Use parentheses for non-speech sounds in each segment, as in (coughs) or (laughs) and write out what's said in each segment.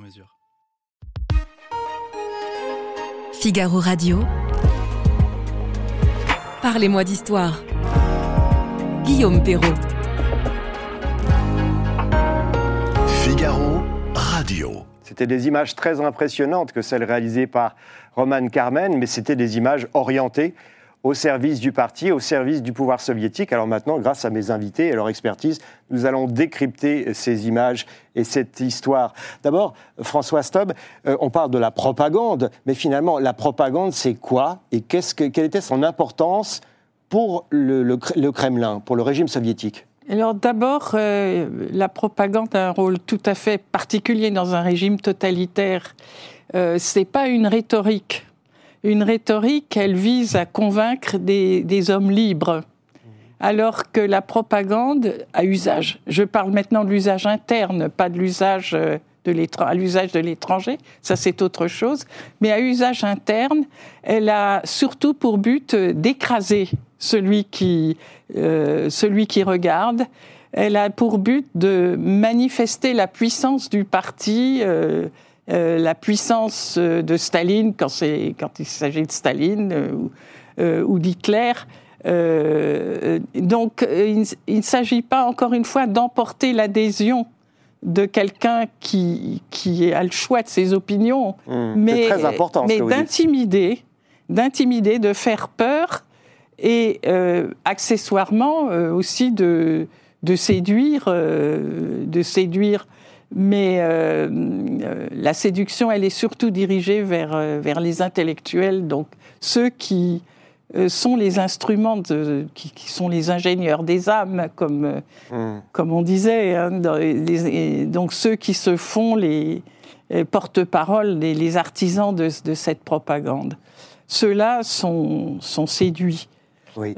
mesure. Figaro Radio. Parlez-moi d'histoire. Guillaume Perrault. Figaro Radio. C'était des images très impressionnantes que celles réalisées par Roman Carmen, mais c'était des images orientées au service du parti, au service du pouvoir soviétique. Alors maintenant, grâce à mes invités et leur expertise, nous allons décrypter ces images et cette histoire. D'abord, François Stob, euh, on parle de la propagande, mais finalement, la propagande, c'est quoi et qu'est-ce que, quelle était son importance pour le Kremlin, pour le régime soviétique? Alors d'abord, euh, la propagande a un rôle tout à fait particulier dans un régime totalitaire. Euh, c'est pas une rhétorique une rhétorique, elle vise à convaincre des, hommes libres, alors que la propagande a usage. Je parle maintenant de l'usage interne, pas de l'usage euh, à l'usage de l'étranger, ça c'est autre chose, mais à usage interne, elle a surtout pour but d'écraser celui qui, euh, celui qui regarde. Elle a pour but de manifester la puissance du parti. Euh, euh, la puissance euh, de Staline, quand, quand il s'agit de Staline euh, ou, d'Hitler. donc, il, ne s'agit pas, encore une fois, d'emporter l'adhésion de quelqu'un qui, qui a le choix de ses opinions, mmh. mais, d'intimider, d'intimider, de faire peur et accessoirement aussi de, de séduire, de séduire mais euh, euh, la séduction, elle est surtout dirigée vers, euh, vers les intellectuels, donc ceux qui sont les instruments, de, qui, sont les ingénieurs des âmes, comme, hmm. comme on disait. Hein, donc ceux qui se font les, porte-parole, les, les, artisans de, de cette propagande. Ceux-là sont, sont séduits. Oui.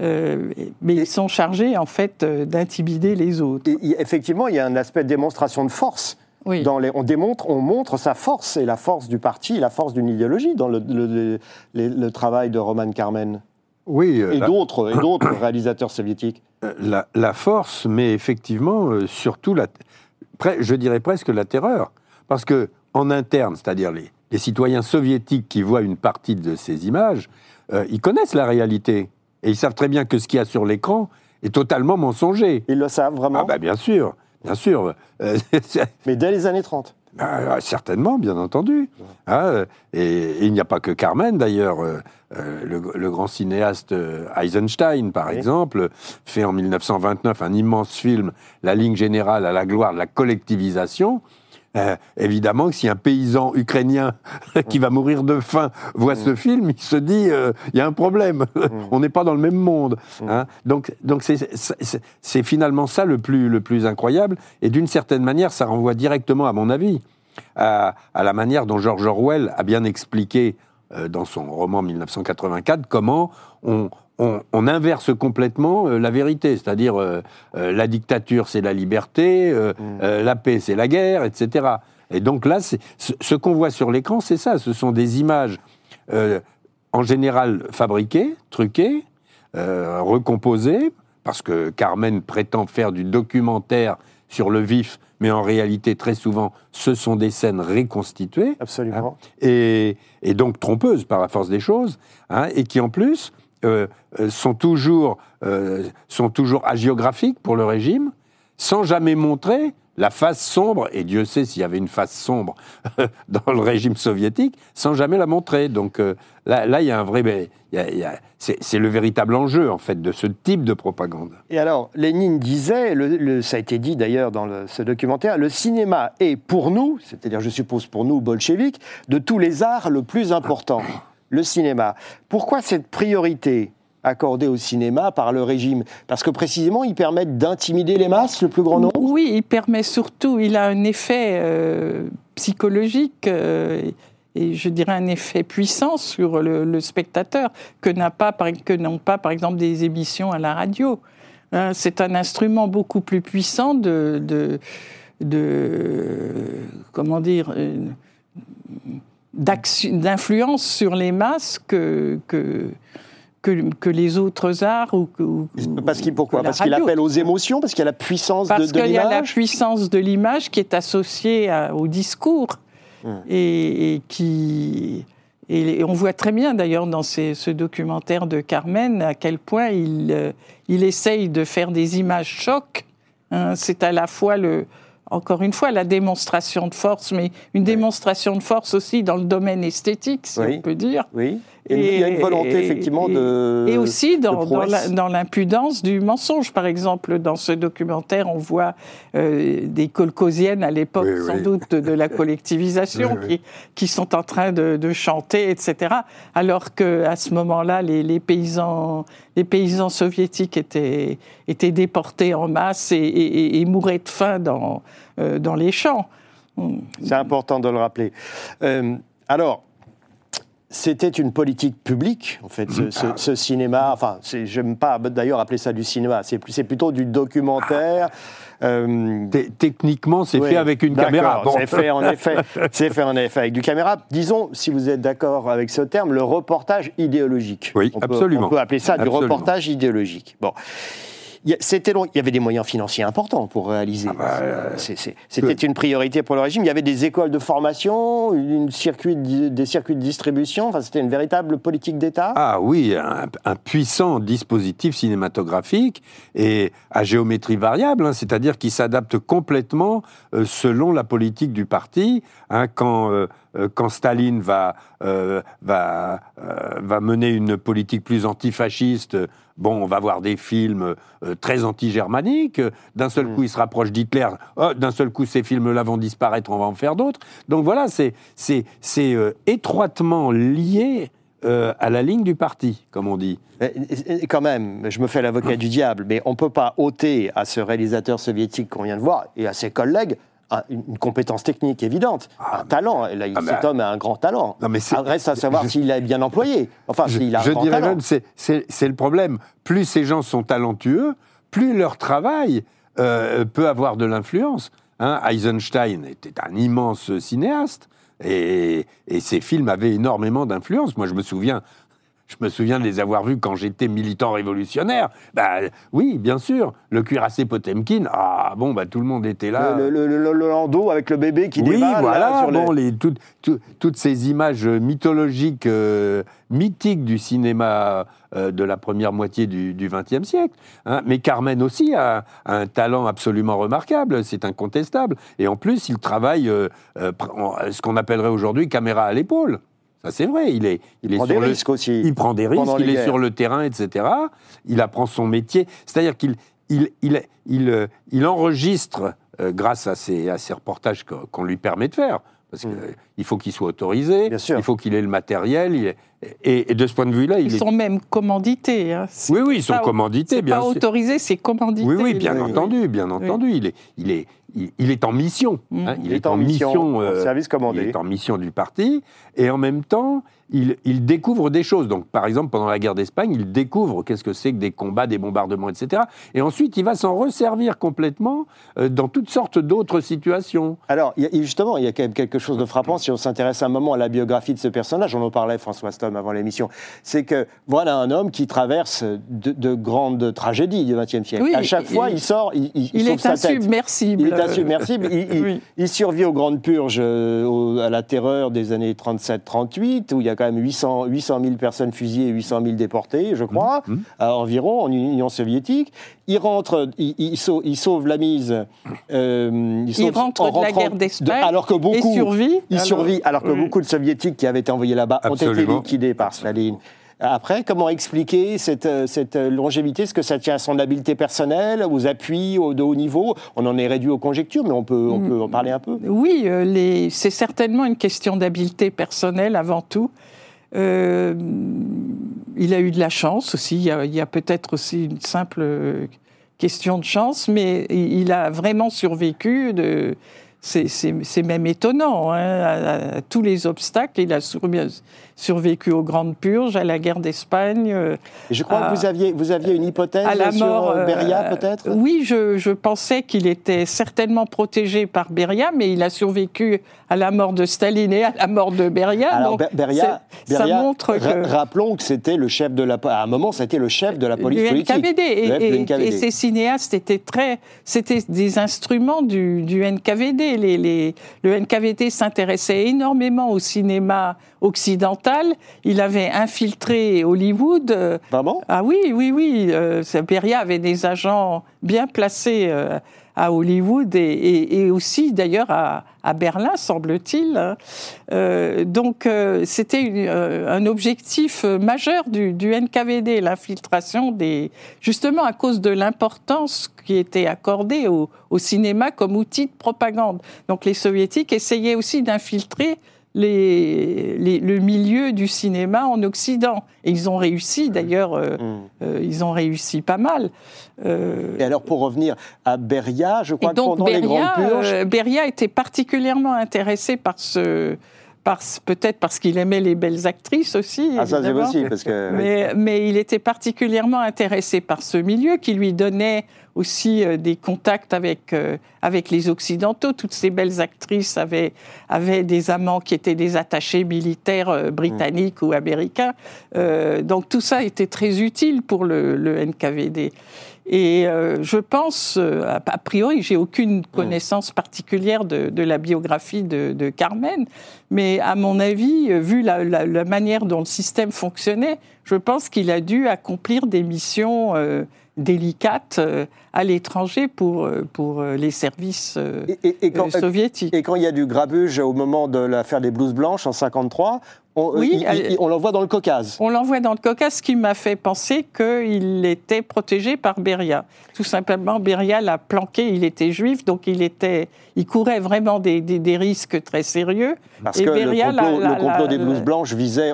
mais ils sont chargés en fait d'intimider les autres. effectivement, il y a un aspect de démonstration de force on démontre, on montre sa force et la force du parti, la force d'une idéologie dans le, travail de Roman Carmen. Oui. Euh, et d'autres, et d'autres (coughs) réalisateurs soviétiques. Euh, la, force, mais effectivement, euh, surtout, la, je dirais presque la terreur. Parce que en interne, c'est-à-dire les, citoyens soviétiques qui voient une partie de ces images, ils connaissent la réalité. Et ils savent très bien que ce qu'il y a sur l'écran est totalement mensonger. Ils le savent vraiment Ah bah bien sûr. Bien sûr. Euh, (laughs) Mais dès les années 30 bah, euh, certainement, bien entendu. Hein, et, il n'y a pas que Carmen, d'ailleurs. Euh, le, grand cinéaste Eisenstein, par exemple, fait en 1929 un immense film, La ligne générale à la gloire de la collectivisation, euh, évidemment que si un paysan ukrainien (laughs) qui va mourir de faim voit ce film, il se dit euh, il y a un problème, (laughs) on n'est pas dans le même monde. Hein. Donc, donc c'est finalement ça le plus, le plus incroyable. Et d'une certaine manière, ça renvoie directement, à mon avis, à, à la manière dont George Orwell a bien expliqué euh, dans son roman 1984 comment on, on, inverse complètement euh, la vérité, c'est-à-dire euh, euh, la dictature c'est la liberté, mm. la paix c'est la guerre, etc. Et donc là, ce qu'on voit sur l'écran, c'est ça, ce sont des images en général fabriquées, truquées, recomposées, parce que Carmen prétend faire du documentaire sur le vif, mais en réalité, très souvent, ce sont des scènes reconstituées. Absolument. Hein, et, donc trompeuses par la force des choses, hein, et qui en plus euh, euh, sont, toujours, euh, hagiographiques pour le régime, sans jamais montrer la face sombre, et Dieu sait s'il y avait une face sombre (laughs) dans le régime soviétique, sans jamais la montrer. Donc là, là, il y a un vrai... c'est le véritable enjeu, en fait, de ce type de propagande. Et alors, Lénine disait, ça a été dit d'ailleurs dans ce documentaire, le cinéma est pour nous, c'est-à-dire je suppose pour nous, bolcheviques, de tous les arts le plus important le cinéma. Pourquoi cette priorité accordés au cinéma par le régime? Parce que précisément, ils permettent d'intimider les masses, le plus grand nombre? Oui, il permet surtout, il a un effet euh, psychologique. euh, et je dirais un effet puissant sur le, spectateur que n'a pas, n'ont pas, par exemple, des émissions à la radio. Hein, c'est un instrument beaucoup plus puissant de, comment dire, euh, d'influence sur les masses que, que, que, que les autres arts ou, Parce qu'il pourquoi? Parce qu'il appelle aux émotions, parce qu'il y a la puissance de, Parce de qu'il y a la l'image? puissance de l'image qui est associée à- au discours Hum. et, et qui et on voit très bien d'ailleurs dans ces- ce documentaire de Carmen à quel point il, euh, il essaye de faire des images chocs. hein. C'est à la fois le encore une fois la démonstration de force, mais une démonstration de force aussi dans le domaine esthétique, si Oui. on peut dire. Oui. Il y a une- il y a une volonté, Et- effectivement, et- de. Et aussi dans, dans l'impudence du mensonge. Par exemple, dans ce documentaire, on voit euh, des colcosiennes à l'époque, Oui, sans oui. doute, de, de la collectivisation, (laughs) Oui, oui. Qui, qui sont en train de, de chanter, etc. Alors qu'à ce moment-là, les, les paysans, les paysans soviétiques étaient, étaient déportés en masse et, et- et mouraient de faim dans, euh, dans les champs. C'est important de le rappeler. Euh, alors, c'était une politique publique, en fait, ce, ce- ce cinéma. Enfin, j'aime pas d'ailleurs appeler ça du cinéma. C'est plutôt du documentaire. Euh, Té- Techniquement, c'est oui, fait avec une caméra. Bon. C'est fait en (laughs) effet. C'est fait en effet avec du caméra. Disons, si vous êtes d'accord avec ce terme, le reportage idéologique. Oui, On peut- absolument. on peut appeler ça du reportage idéologique. Bon. Il y a- C'était long. Il y avait des moyens financiers importants pour réaliser. Ah bah, euh, C'était une priorité pour le régime. Il y avait des écoles de formation, une circuit de- des circuits de distribution. Enfin, c'était une véritable politique d'État. Ah oui, un, un puissant dispositif cinématographique et à géométrie variable, hein, c'est-à-dire qui s'adapte complètement euh, selon la politique du parti. hein, quand, euh, quand Staline va, euh, va, euh, va mener une politique plus antifasciste, bon, on va voir des films euh, très anti-germaniques. D'un seul Mm. coup, il se rapproche d'Hitler. Oh, D'un seul coup, ces films-là vont disparaître, on va en faire d'autres. Donc voilà, c'est euh, étroitement lié euh, à la ligne du parti, comme on dit. Et- quand même, je me fais l'avocat du diable, mais on ne peut pas ôter à ce réalisateur soviétique qu'on vient de voir et à ses collègues une une compétence technique évidente, un talent. Et là, ah, cet homme a un grand talent. Non, mais Ah, Reste à savoir s'il est bien employé. Enfin, s'il a un je grand dirais talent. même, c'est le problème. Plus ces gens sont talentueux, plus leur travail euh, peut avoir de l'influence. Hein, Eisenstein était un immense cinéaste et, et ses films avaient énormément d'influence. Moi, je me souviens. Je me souviens de les avoir vus quand j'étais militant révolutionnaire. Bah, oui, bien sûr. Le cuirassé Potemkin, ah bon, bah, tout le monde était là. Le, le- le- le- le landau avec le bébé qui oui, là, voilà. sur les- bon, les, toutes- tout- toutes ces images mythologiques, euh, mythiques du cinéma euh, de la première moitié du XXe siècle. hein. Mais Carmen aussi a, a un talent absolument remarquable, c'est incontestable. Et en plus, il travaille euh, ce qu'on appellerait aujourd'hui caméra à l'épaule. Ça, c'est vrai. Il est, il est prend sur des le- risques aussi. il prend des risques, il est sur le terrain, etc. Il apprend son métier. C'est-à-dire qu'il il, il, il, euh, il enregistre euh, grâce à ces, à ces reportages qu'on lui permet de faire. Parce qu'il faut qu'il soit autorisé. Bien sûr. il faut qu'il ait le matériel. il est- et, et de ce point de vue-là, il Ils est. sont même commandités. hein. Oui, oui, ils sont pas- commandités, bien pas sûr. autorisé, c'est commandité. Oui, oui, bien Oui, oui. entendu, bien entendu. Il, est, il, est, il, il est en mission. Mm. hein, il, est, en mission. euh, service commandé. il est en mission du parti, et en même temps, il, il découvre des choses. Donc, par exemple, pendant la guerre d'Espagne, il découvre qu'est-ce que c'est que des combats, des bombardements, etc. Et ensuite, il va s'en resservir complètement euh, dans toutes sortes d'autres situations. Alors, il y a- justement, il y a quand même quelque chose de frappant si on s'intéresse un moment à la biographie de ce personnage. On en parlait, François Stom, avant l'émission. C'est que voilà un homme qui traverse de, de grandes tragédies du XXe siècle. Oui, à chaque fois, il- sort, il, il- il Il sauve est sa tête. Insubmersible. Il survit aux grandes purges, euh, au- à la terreur des années 37-38, où il y a quand même 800, 800 000 personnes fusillées et 800 000 déportées, je crois, Mhm. euh, environ, en Union soviétique. Il rentre, il, il sauve, la mise. euh, Il sauve- rentre en de la guerre d'Espagne alors que beaucoup, et survit. il Alors- survit, alors que Oui. beaucoup de soviétiques qui avaient été envoyés là-bas ont été liquidés par Staline. Après, comment expliquer cette, euh, cette euh, longévité? Est-ce que ça tient à son habileté personnelle, aux appuis au, de haut niveau? On en est réduit aux conjectures, mais on peut, on Mm. peut en parler un peu. Oui, euh, les- c'est certainement une question d'habileté personnelle avant tout. Euh, il a eu de la chance aussi. Il y a, il y a peut-être aussi une simple question de chance, mais il il a vraiment survécu. De, c'est, même étonnant. hein, à, à tous les obstacles, il a sur- survécu aux grandes purges, à la guerre d'Espagne. euh, je crois à- que vous aviez, vous aviez une hypothèse à la sur mort. euh, euh, Beria, peut-être? Oui, je, je pensais qu'il était certainement protégé par Beria, mais il a survécu à la mort de Staline et à la mort de Beria. Alors, donc Beria, ça montre que rappelons que c'était le chef de la. À un moment, c'était le chef de la police du politique. NKVD. Et, ces cinéastes étaient très. C'était des instruments du, du NKVD. Les, les- le NKVD s'intéressait énormément au cinéma occidental. Il avait infiltré Hollywood. euh, Vraiment? Ah oui, oui, oui. Euh, Beria avait des agents bien placés euh, à Hollywood et, aussi d'ailleurs à, Berlin, semble-t-il. hein. Euh, donc euh, c'était euh, un objectif majeur du, NKVD, l'infiltration des... Justement à cause de l'importance qui était accordée au cinéma comme outil de propagande. Donc les soviétiques essayaient aussi d'infiltrer les, les- le milieu du cinéma en Occident. Et ils ont réussi, d'ailleurs, euh, Hmm. euh, ils ont réussi pas mal. Euh, Et alors, pour revenir à Beria, je crois donc que pendant les grandes Beria, purges. Beria était particulièrement intéressé par ce... Peut-être parce qu'il aimait les belles actrices aussi. ah, ça, c'est possible, parce que. Mais, mais il était particulièrement intéressé par ce milieu qui lui donnait aussi euh, des contacts avec, euh, avec les Occidentaux. Toutes ces belles actrices avaient, avaient des amants qui étaient des attachés militaires euh, britanniques ou américains. Donc tout ça était très utile pour le, le NKVD. Et euh, je pense, euh, a priori, j'ai aucune connaissance particulière de, de la biographie de, de Carmen, mais à mon avis, euh, vu la, la- la manière dont le système fonctionnait, je pense qu'il a dû accomplir des missions euh, délicates à l'étranger pour, pour les services Et, et- et quand, soviétiques. et quand il y a du grabuge au moment de l'affaire des blouses blanches en 53, on, Oui, il- il- elle- on l'envoie dans le Caucase. On l'envoie dans le Caucase, ce qui m'a fait penser qu'il était protégé par Beria. Tout simplement, Beria l'a planqué, il était juif, donc il, était, il courait vraiment des, des- des risques très sérieux. Parce Et que Beria, le complot, la- le la- complot des blouses blanches visait,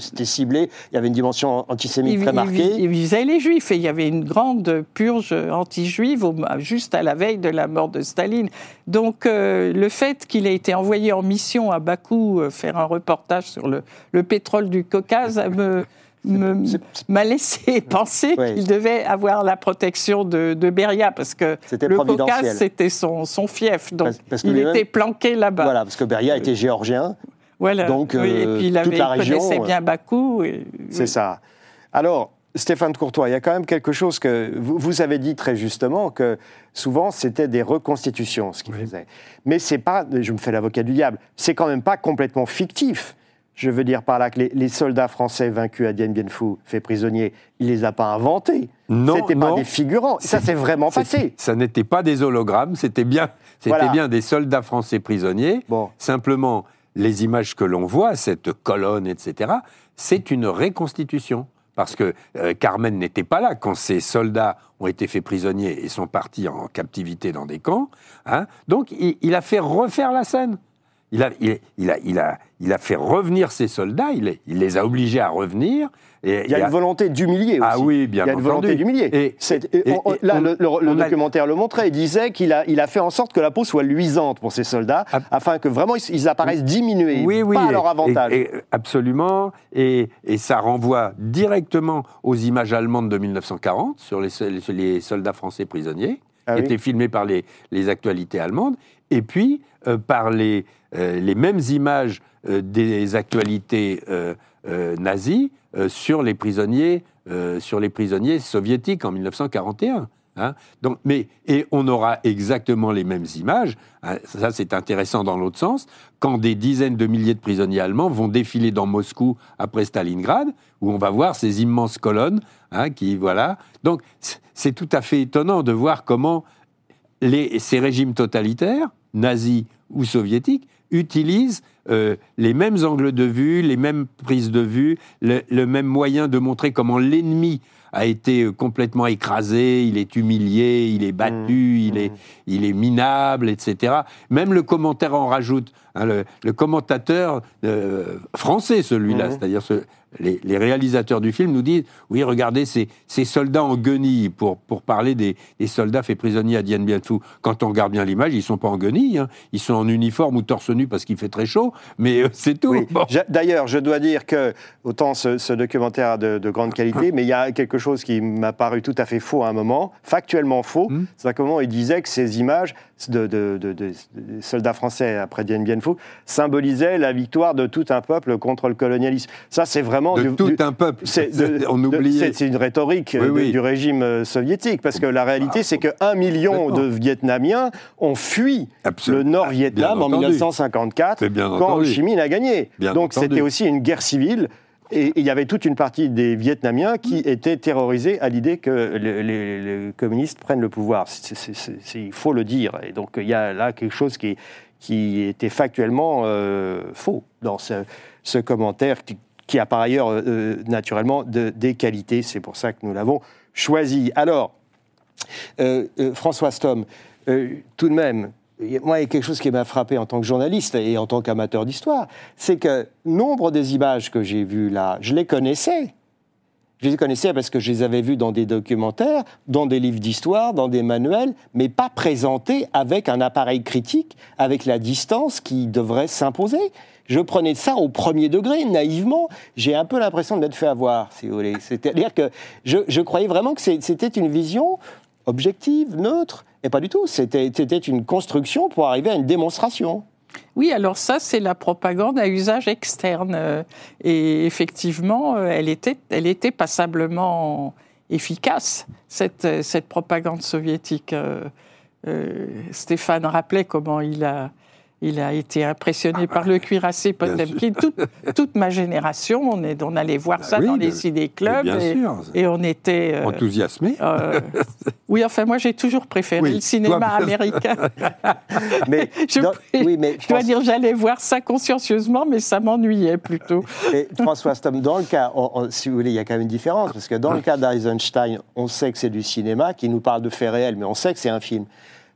c'était ciblé, il y avait une dimension antisémite Il, très marquée. il visait les juifs et il y avait une grande purge anti-juive juste à la veille de la mort de Staline. Donc euh, le fait qu'il ait été envoyé en mission à Bakou euh, faire un reportage sur le, le pétrole du Caucase me me- c'est- m'a laissé (laughs) penser Oui. qu'il devait avoir la protection de, de Beria parce que C'était le. Caucase c'était son, son fief donc Parce- parce que il était planqué là-bas. Voilà, parce que Beria était géorgien, Voilà. Donc, Oui, et euh, puis il, toute la il région, connaissait euh, bien Bakou. et- c'est oui. ça. Alors, Stéphane Courtois, il y a quand même quelque chose que vous, vous avez dit très justement que souvent c'était des reconstitutions ce qu'il faisait. Mais c'est pas, je me fais l'avocat du diable, c'est quand même pas complètement fictif. Je veux dire par là que les, les soldats français vaincus à Dien Bien Phu, faits prisonniers, il les a pas inventés. Non, C'était pas des figurants. Ça c'est vraiment passé. Ça n'était pas des hologrammes, c'était bien, c'était Voilà. bien des soldats français prisonniers. Bon. Simplement, les images que l'on voit, cette colonne, etc., c'est une reconstitution. Parce que euh, Carmen n'était pas là quand ces soldats ont été faits prisonniers et sont partis en captivité dans des camps. hein. Donc, il, il a fait refaire la scène. Il a, il, il a, il, a, il a fait revenir ces soldats, il, les- il les a obligés à revenir. Et Il y a une volonté d'humilier aussi. Ah oui, bien Il y a une volonté entendu. d'humilier. Et- et et- on- et là, on- le, le- le on a- documentaire le montrait. Il disait qu'il a, il a fait en sorte que la peau soit luisante pour ces soldats, Ah. afin que vraiment ils, ils apparaissent diminués, oui, oui, pas à et- leur avantage. et- et- absolument. Et, et ça renvoie directement aux images allemandes de 1940 sur les, sol- les soldats français prisonniers, Ah qui oui. étaient filmés par les, les actualités allemandes, et puis euh, par les, les mêmes images euh, des actualités euh, euh, nazies euh, sur les prisonniers, euh, sur les prisonniers soviétiques en 1941. hein. Donc, mais, et on aura exactement les mêmes images, hein, ça c'est intéressant dans l'autre sens, quand des dizaines de milliers de prisonniers allemands vont défiler dans Moscou après Stalingrad, où on va voir ces immenses colonnes, hein, qui voilà. Donc c'est tout à fait étonnant de voir comment les, ces régimes totalitaires, nazis ou soviétiques, utilise euh, les mêmes angles de vue, les mêmes prises de vue, le, le même moyen de montrer comment l'ennemi a été euh, complètement écrasé, il est humilié, il est battu, Mmh, il, est, il est minable, etc. Même le commentaire en rajoute. hein, le, le commentateur euh, français, celui-là, Mhm. c'est-à-dire ce- les, les réalisateurs du film nous disent oui, regardez ces, ces soldats en guenilles, pour, pour parler des, des soldats faits prisonniers à Dien Bien Phu. Quand on regarde bien l'image, ils sont pas en guenilles, hein. ils sont en uniforme ou torse nu parce qu'il fait très chaud, mais euh, c'est tout. Oui. Bon. Je- D'ailleurs, je dois dire que, autant ce, ce documentaire a de, de grande qualité, mais il y a quelque chose qui m'a paru tout à fait faux à un moment, factuellement faux. Hmm. C'est à comment il disait que ces images de- de soldats français après Dien Bien Phu symbolisaient la victoire de tout un peuple contre le colonialisme. Ça, c'est vraiment De du- tout du- un peuple. de- on oubliait. c'est- une rhétorique Oui, euh, du régime euh, soviétique, parce que la réalité, c'est que un million de. Vietnamiens ont fui Absolument. le Nord-Vietnam en entendu. 1954, Mais bien quand Ho. Chi Minh a gagné. Bien Donc c'était aussi une guerre civile. Et il y avait toute une partie des Vietnamiens qui étaient terrorisés à l'idée que le- les, les communistes prennent le pouvoir. Il faut le dire. Et donc il y a là quelque chose qui, qui était factuellement euh, faux dans ce, ce commentaire qui, qui a par ailleurs euh, naturellement de- des qualités. C'est pour ça que nous l'avons choisi. Alors, euh, euh, François Stom, euh, tout de même, moi, il y a quelque chose qui m'a frappé en tant que journaliste et en tant qu'amateur d'histoire, c'est que nombre des images que j'ai vues là, je les connaissais. Je les connaissais parce que je les avais vues dans des documentaires, dans des livres d'histoire, dans des manuels, mais pas présentées avec un appareil critique, avec la distance qui devrait s'imposer. Je prenais ça au premier degré, naïvement. J'ai un peu l'impression de m'être fait avoir, si vous voulez. C'est-à-dire que je, croyais vraiment que c'était une vision objective, neutre, et pas du tout. C'était une construction pour arriver à une démonstration. Oui, alors ça, c'est la propagande à usage externe. Et effectivement, elle était, elle était passablement efficace, cette, cette propagande soviétique. Euh, euh, Stéphane rappelait comment il a, il a été impressionné par le cuirassé Potemkin. Toute, toute ma génération, on, est, on allait voir Bah ça oui, dans mais- les ciné-clubs. Bien Et, et on était... euh, Enthousiasmé. euh, oui, enfin, moi, j'ai toujours préféré Oui, le cinéma américain. (laughs) Mais, Je- dans- oui, mais Je dois dire, j'allais voir ça consciencieusement, mais ça m'ennuyait plutôt. Et François Stom, dans le cas, on- on- si vous voulez, il y a quand même une différence, parce que dans le cas d'Eisenstein, on sait que c'est du cinéma, qui nous parle de faits réels, mais on sait que c'est un film.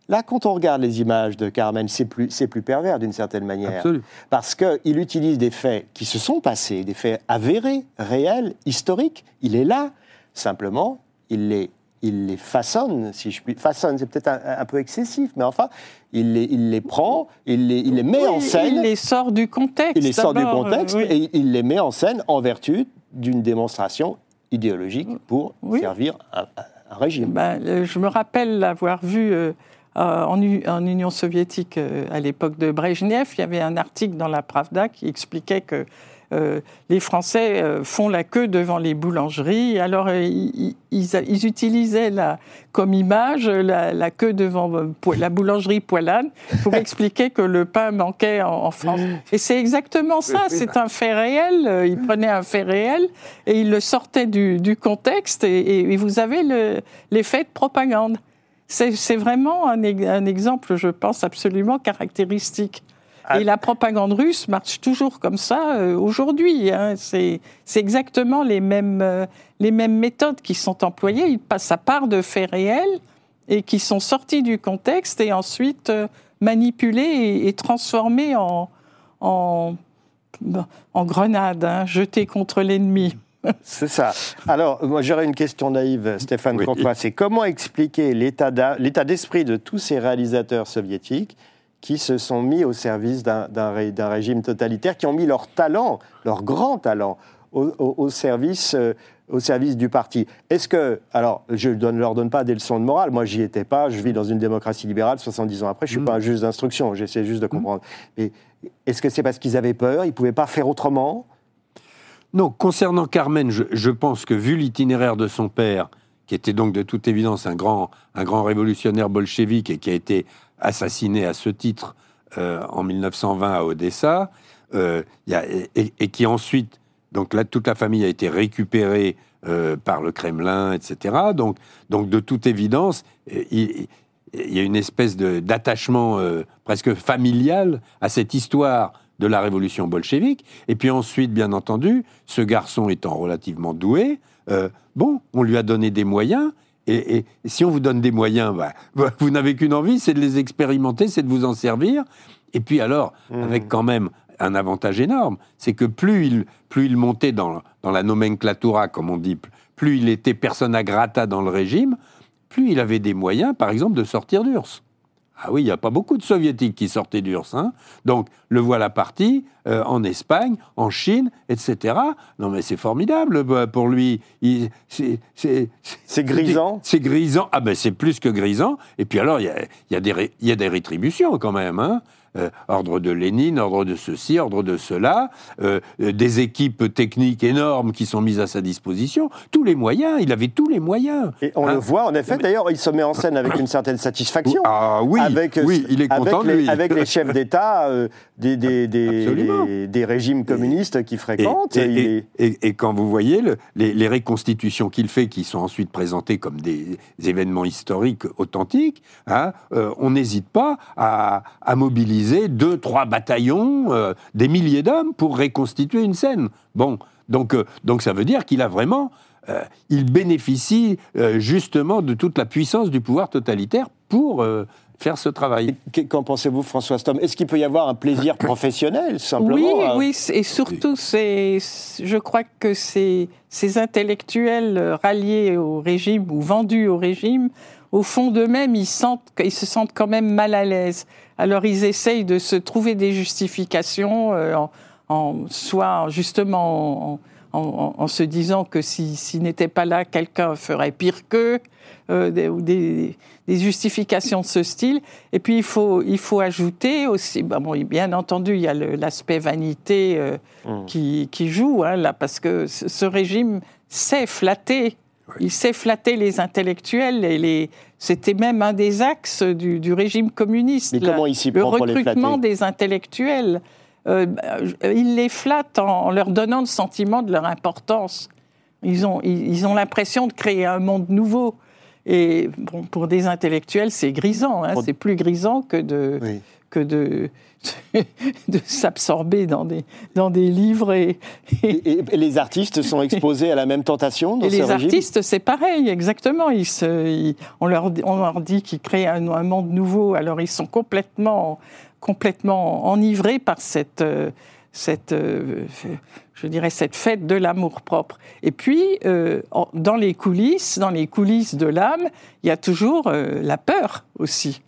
Là, quand on regarde les images de Carmen, c'est plus, c'est plus pervers d'une certaine manière. Absolument. Parce qu'il utilise des faits qui se sont passés, des faits avérés, réels, historiques. Il est là. Simplement, il les, il les façonne, si je puis. Façonne, c'est peut-être un, un peu excessif, mais enfin, il les, il les prend, il les, il les met Oui, en scène Il les sort du contexte. il les sort du euh, contexte oui. et il les met en scène en vertu d'une démonstration idéologique pour Oui. servir un, un régime. Ben, euh, je me rappelle l'avoir vu euh, euh, en, U- en Union soviétique euh, à l'époque de Brejnev. Il y avait un article dans la Pravda qui expliquait que euh, les Français euh, font la queue devant les boulangeries. Alors, euh, ils, ils- ils utilisaient la, comme image la, la queue devant euh, la boulangerie Poilane pour (laughs) expliquer que le pain manquait en, en France. Et c'est exactement ça, c'est un fait réel. Euh, Ils prenaient un fait réel et ils le sortaient du, du contexte et, vous avez le- l'effet de propagande. C'est vraiment un, ex- un exemple, je pense, absolument caractéristique. Ah. Et la propagande russe marche toujours comme ça euh, aujourd'hui. hein. C'est exactement les mêmes, euh, les mêmes méthodes qui sont employées. Il passe à part de faits réels et qui sont sortis du contexte et ensuite euh, manipulés et, et transformés en, en, en grenades, hein, jetés contre l'ennemi. C'est ça. Alors, moi, j'aurais une question naïve, Stéphane Oui. Courtois. C'est comment expliquer l'état d'esprit de tous ces réalisateurs soviétiques qui se sont mis au service d'un- d'un ré- d'un régime totalitaire, qui ont mis leur talent, leur grand talent, au, au- au service, euh, au service du parti? Est-ce que, alors, je ne leur donne pas des leçons de morale, moi j'y étais pas, je vis dans une démocratie libérale 70 ans après, je ne suis Mm. pas un juge d'instruction, j'essaie juste de comprendre. Mais est-ce que c'est parce qu'ils avaient peur, ils ne pouvaient pas faire autrement? Non, concernant Carmen, je, pense que vu l'itinéraire de son père, qui était donc de toute évidence un grand, un grand révolutionnaire bolchevique et qui a été assassiné à ce titre euh, en 1920 à Odessa, euh, et, qui ensuite, donc là, toute la famille a été récupérée euh, par le Kremlin, etc. Donc, donc de toute évidence, il- y a une espèce d'attachement presque familial à cette histoire de la révolution bolchevique. Et puis ensuite, bien entendu, ce garçon étant relativement doué, euh, bon, on lui a donné des moyens. Et, et si on vous donne des moyens, bah, (laughs) vous n'avez qu'une envie, c'est de les expérimenter, c'est de vous en servir. Et puis alors, avec quand même un avantage énorme, c'est que plus il, plus il montait dans, dans la nomenclatura, comme on dit, plus il était persona grata dans le régime, plus il avait des moyens, par exemple, de sortir d'URSS. Ah oui, il n'y a pas beaucoup de soviétiques qui sortaient d'URSS. Hein Donc, le voilà parti euh, en Espagne, en Chine, etc. Non, mais c'est formidable bah, pour lui. C'est grisant. C'est grisant. Ah ben, c'est plus que grisant. Et puis alors, il y a, il y a des ré- il y a des rétributions quand même. Hein Euh, ordre de Lénine, ordre de ceci, ordre de cela, euh, euh, des équipes techniques énormes qui sont mises à sa disposition, tous les moyens, il avait tous les moyens. Et on Hein le voit, en effet, d'ailleurs, il se met en scène avec (coughs) une certaine satisfaction. Ah oui, avec, oui, il est avec content les, lui. Avec les chefs d'État euh, des, des, des, des- régimes communistes qu'il fréquente. et- il et- est- et- et quand vous voyez le- les, les reconstitutions qu'il fait, qui sont ensuite présentées comme des, événements historiques authentiques, hein, on n'hésite pas à, à mobiliser deux, trois bataillons, euh, des milliers d'hommes pour reconstituer une scène. Bon, donc, euh, donc ça veut dire qu'il a vraiment, euh, il bénéficie euh, justement de toute la puissance du pouvoir totalitaire pour euh, faire ce travail. Qu- Qu'en pensez-vous, François Stom? Est-ce qu'il peut y avoir un plaisir professionnel, (coughs) simplement Oui, à- oui, et surtout, c'est, je crois que ces, ces intellectuels ralliés au régime ou vendus au régime, au fond d'eux-mêmes, ils, sentent, ils se sentent quand même mal à l'aise. Alors ils essayent de se trouver des justifications, euh, en, en- soit justement en, en- en- en se disant que si- s'ils n'étaient pas là, quelqu'un ferait pire qu'eux, euh, des, ou des, des justifications de ce style. Et puis il faut, il faut ajouter aussi, bah bon, bien entendu, il y a l'aspect vanité euh, qui, qui joue, hein, là, parce que ce régime sait flatter. Il sait flatter les intellectuels et les. C'était même un des axes du, du régime communiste. Mais comment il s'y Le prend pour les recrutement des intellectuels. Euh, il les flatte en, en leur donnant le sentiment de leur importance. Ils ont, ils, ils ont l'impression de créer un monde nouveau. Et bon, pour des intellectuels, c'est grisant. hein. C'est plus grisant que de, Oui. Que de, (laughs) de s'absorber dans des, dans des livres. Et, et- Et, et- et les artistes sont exposés à la même tentation dans et les artistes, c'est pareil, exactement. Ils se, ils- on, leur, dit- on leur dit qu'ils créent un, un monde nouveau, alors ils sont complètement, complètement enivrés par cette, euh, cette, euh, je dirais, cette fête de l'amour propre. Et puis, euh, dans les coulisses, dans les coulisses de l'âme, il y a toujours la peur aussi.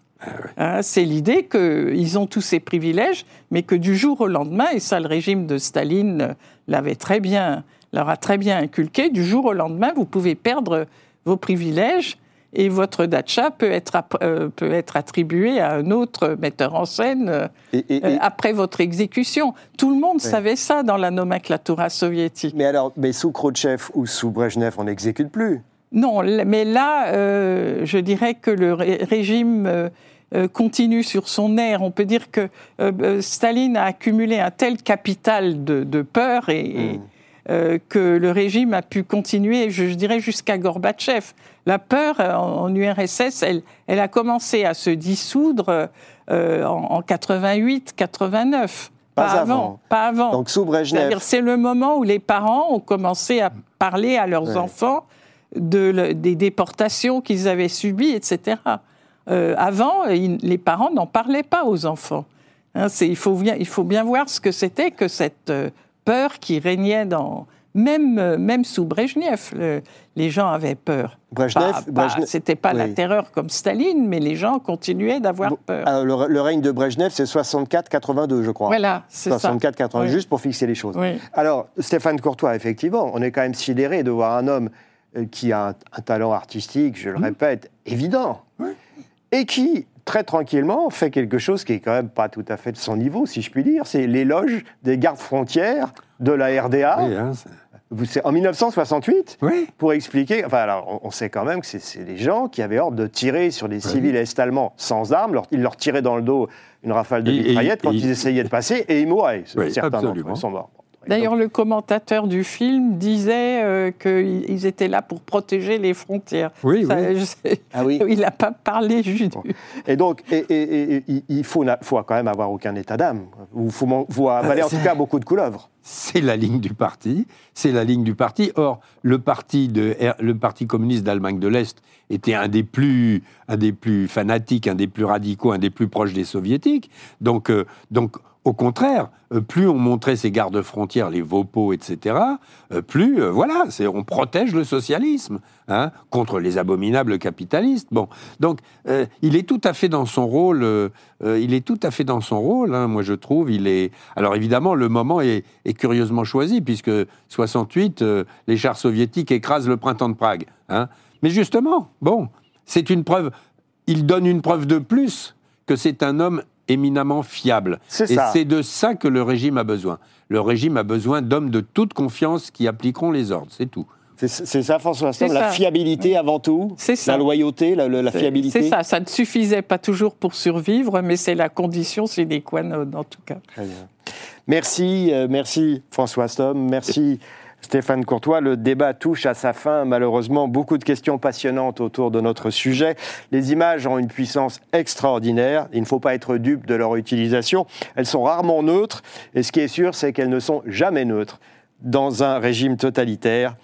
Hein, c'est l'idée qu'ils ont tous ces privilèges, mais que du jour au lendemain, et ça le régime de Staline euh, l'avait très bien, leur a très bien inculqué, du jour au lendemain, vous pouvez perdre vos privilèges et votre datcha peut être, euh, peut être attribué à un autre metteur en scène euh, Et- et- euh, et- après votre exécution. Tout le monde savait ça dans la nomenclatura soviétique. Mais alors, mais sous Khrouchtchev ou sous Brejnev, on n'exécute plus. Non, mais là, euh, je dirais que le ré- régime euh, euh, continue sur son air. On peut dire que euh, Staline a accumulé un tel capital de, de peur et, et, euh, que le régime a pu continuer, je, je dirais, jusqu'à Gorbatchev. La peur en, en URSS, elle, elle a commencé à se dissoudre en, en 88-89. Pas Pas, avant. avant. Pas avant. Donc sous Brejnev, C'est-à-dire, c'est le moment où les parents ont commencé à parler à leurs Ouais. enfants de le- des déportations qu'ils avaient subies, etc. Euh, avant, les parents n'en parlaient pas aux enfants. Hein, c'est- il, faut bien, il faut bien voir ce que c'était que cette euh, peur qui régnait dans... Même, euh, même sous Brejnev, le- les gens avaient peur. Brejnev, Pas- pas- Brejnev- C'était pas la terreur comme Staline, mais les gens continuaient d'avoir peur. alors, le, le règne de Brejnev, c'est 64-82, je crois. voilà, c'est ça. 64-82, Oui. juste pour fixer les choses. Oui. Alors, Stéphane Courtois, effectivement, on est quand même sidéré de voir un homme qui a un, un talent artistique, je le répète, évident, et qui, très tranquillement, fait quelque chose qui est quand même pas tout à fait de son niveau, si je puis dire. C'est l'éloge des gardes frontières de la RDA. Oui, hein, en 1968 oui. pour expliquer. Enfin, alors, on, sait quand même que c'est- des gens qui avaient ordre de tirer sur des civils est-allemands sans armes. Leur- ils leur tiraient dans le dos une rafale de Et- et- mitraillettes quand et- ils essayaient de passer et ils mouraient. Oui, Certains d'entre eux sont morts. D'ailleurs, le commentateur du film disait euh, qu'ils étaient là pour protéger les frontières. Oui, Ça, oui. je sais- Ah oui. Il n'a pas parlé juste. Bon. Et donc, et, et- et- et- il faut, quand même avoir aucun état d'âme. Il faut, faut avaler en tout cas beaucoup de couleuvres. C'est la ligne du parti, c'est la ligne du parti. Or, le parti, de, le parti communiste d'Allemagne de l'Est était un des, plus, un des plus fanatiques, un des plus radicaux, un des plus proches des soviétiques. Donc, euh, donc au contraire, euh, plus on montrait ces gardes-frontières, les Vopos, etc., euh, plus, euh, voilà, on protège le socialisme hein, contre les abominables capitalistes. Bon, donc, il est tout à fait dans son rôle. il est tout à fait dans son rôle. hein, moi, je trouve. Il est. Alors, évidemment, le moment est, curieusement choisi puisque 68, euh, les chars soviétiques écrasent le printemps de Prague. hein. Mais justement, bon, c'est une preuve. Il donne une preuve de plus que c'est un homme éminemment fiable. C'est Et ça. c'est de ça que le régime a besoin. Le régime a besoin d'hommes de toute confiance qui appliqueront les ordres. C'est tout. C'est c'est ça, François C'est la ça. fiabilité avant tout, C'est ça. la loyauté, la, la- la C'est- fiabilité. C'est ça, ça ne suffisait pas toujours pour survivre, mais c'est la condition sine qua non, en tout cas. Très bien. Merci, euh, merci François Astom, merci Stéphane Courtois. Le débat touche à sa fin, malheureusement. Beaucoup de questions passionnantes autour de notre sujet. Les images ont une puissance extraordinaire. Il ne faut pas être dupe de leur utilisation. Elles sont rarement neutres, et ce qui est sûr, c'est qu'elles ne sont jamais neutres dans un régime totalitaire.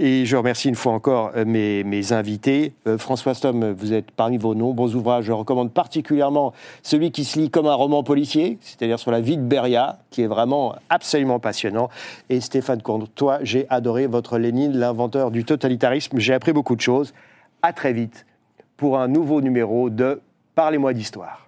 Et je remercie une fois encore euh, mes, invités. Euh, François Stom, vous êtes parmi vos nombreux ouvrages. Je recommande particulièrement celui qui se lit comme un roman policier, c'est-à-dire sur la vie de Beria, qui est vraiment absolument passionnant. Et Stéphane Courtois, j'ai adoré votre Lénine, l'inventeur du totalitarisme. J'ai appris beaucoup de choses. À très vite pour un nouveau numéro de Parlez-moi d'histoire.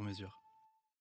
sur mesure.